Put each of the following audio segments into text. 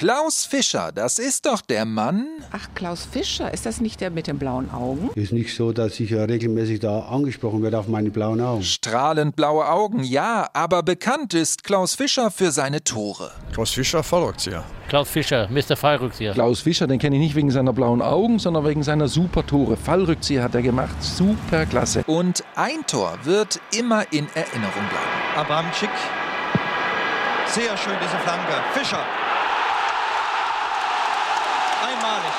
Klaus Fischer, das ist doch der Mann. Ach, Klaus Fischer, ist das nicht der mit den blauen Augen? Ist nicht so, dass ich ja regelmäßig da angesprochen werde auf meine blauen Augen. Strahlend blaue Augen, ja, aber bekannt ist Klaus Fischer für seine Tore. Klaus Fischer, Fallrückzieher. Klaus Fischer, Mr. Fallrückzieher. Klaus Fischer, den kenne ich nicht wegen seiner blauen Augen, sondern wegen seiner super Tore. Fallrückzieher hat er gemacht, super klasse. Und ein Tor wird immer in Erinnerung bleiben. Abramczyk, sehr schön diese Flanke. Fischer, einmalig.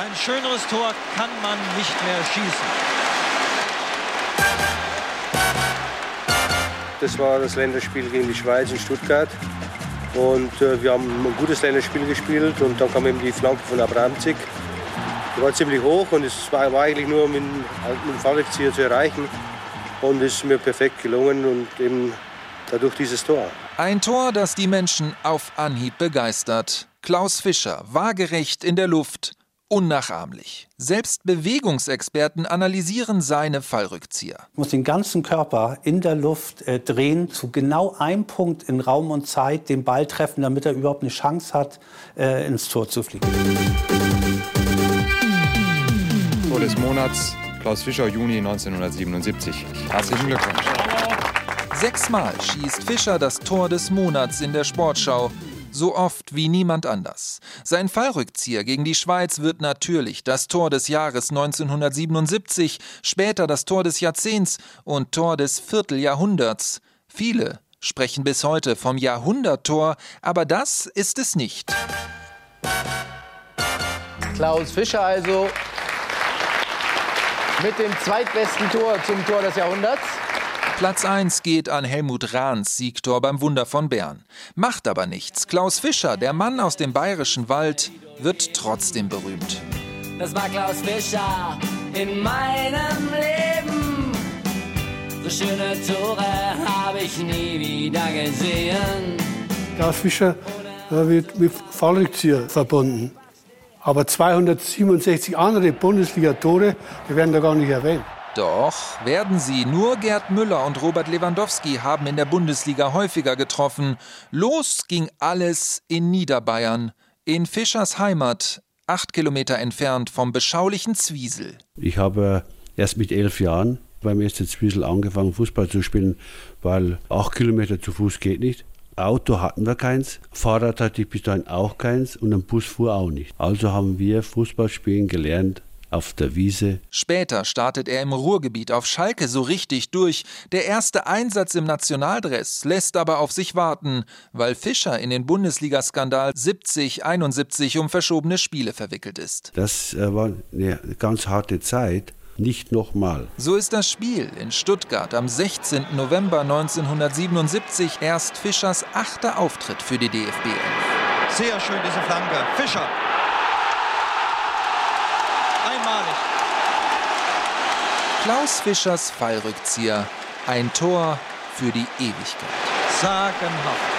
Ein schöneres Tor kann man nicht mehr schießen. Das war das Länderspiel gegen die Schweiz in Stuttgart. Und äh, wir haben ein gutes Länderspiel gespielt und dann kam eben die Flanke von Abramczyk. Die war ziemlich hoch und es war, war eigentlich nur mit, mit dem Fallrückzieher zu erreichen. Und es ist mir perfekt gelungen und eben dadurch dieses Tor. Ein Tor, das die Menschen auf Anhieb begeistert. Klaus Fischer, waagerecht in der Luft, unnachahmlich. Selbst Bewegungsexperten analysieren seine Fallrückzieher. muss den ganzen Körper in der Luft äh, drehen, zu genau einem Punkt in Raum und Zeit den Ball treffen, damit er überhaupt eine Chance hat, äh, ins Tor zu fliegen. Tor des Monats, Klaus Fischer, Juni 1977. Herzlichen Glückwunsch. Sechsmal schießt Fischer das Tor des Monats in der Sportschau. So oft wie niemand anders. Sein Fallrückzieher gegen die Schweiz wird natürlich das Tor des Jahres 1977, später das Tor des Jahrzehnts und Tor des Vierteljahrhunderts. Viele sprechen bis heute vom Jahrhunderttor, aber das ist es nicht. Klaus Fischer also mit dem zweitbesten Tor zum Tor des Jahrhunderts. Platz 1 geht an Helmut Rahns Siegtor beim Wunder von Bern. Macht aber nichts. Klaus Fischer, der Mann aus dem bayerischen Wald, wird trotzdem berühmt. Das war Klaus Fischer in meinem Leben. So schöne Tore habe ich nie wieder gesehen. Klaus Fischer wird mit Fallrückzieher verbunden. Aber 267 andere Bundesliga-Tore, die werden da gar nicht erwähnt. Doch werden sie. Nur Gerd Müller und Robert Lewandowski haben in der Bundesliga häufiger getroffen. Los ging alles in Niederbayern, in Fischers Heimat, acht Kilometer entfernt vom beschaulichen Zwiesel. Ich habe erst mit elf Jahren beim ersten Zwiesel angefangen, Fußball zu spielen, weil acht Kilometer zu Fuß geht nicht. Auto hatten wir keins, Fahrrad hatte ich bis dahin auch keins und ein Bus fuhr auch nicht. Also haben wir Fußball spielen gelernt auf der Wiese. Später startet er im Ruhrgebiet auf Schalke so richtig durch. Der erste Einsatz im Nationaldress lässt aber auf sich warten, weil Fischer in den Bundesliga-Skandal 70-71 um verschobene Spiele verwickelt ist. Das äh, war eine ganz harte Zeit. Nicht nochmal. So ist das Spiel in Stuttgart am 16. November 1977 erst Fischers achter Auftritt für die DFB 11. Sehr schön diese Flanke. Fischer. Einmalig. Klaus Fischers Fallrückzieher. Ein Tor für die Ewigkeit. Sagenhaft.